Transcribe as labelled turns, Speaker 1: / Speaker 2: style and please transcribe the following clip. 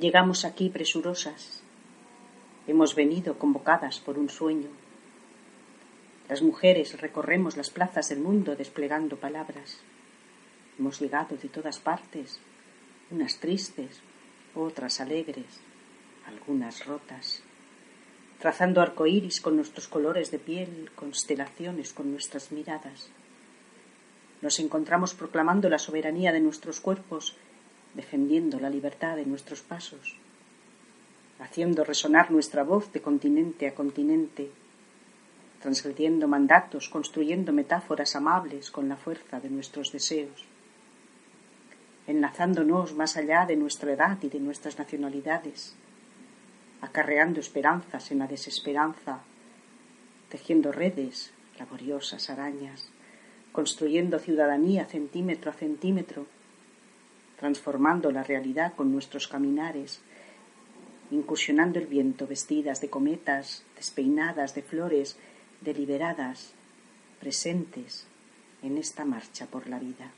Speaker 1: Llegamos aquí presurosas. Hemos venido convocadas por un sueño. Las mujeres recorremos las plazas del mundo desplegando palabras. Hemos llegado de todas partes, unas tristes, otras alegres, algunas rotas, trazando arcoíris con nuestros colores de piel, constelaciones con nuestras miradas. Nos encontramos proclamando la soberanía de nuestros cuerpos, defendiendo la libertad de nuestros pasos, haciendo resonar nuestra voz de continente a continente, transgrediendo mandatos, construyendo metáforas amables con la fuerza de nuestros deseos, enlazándonos más allá de nuestra edad y de nuestras nacionalidades, acarreando esperanzas en la desesperanza, tejiendo redes, laboriosas arañas, construyendo ciudadanía centímetro a centímetro, transformando la realidad con nuestros caminares, incursionando el viento vestidas de cometas, despeinadas de flores, deliberadas, presentes en esta marcha por la vida.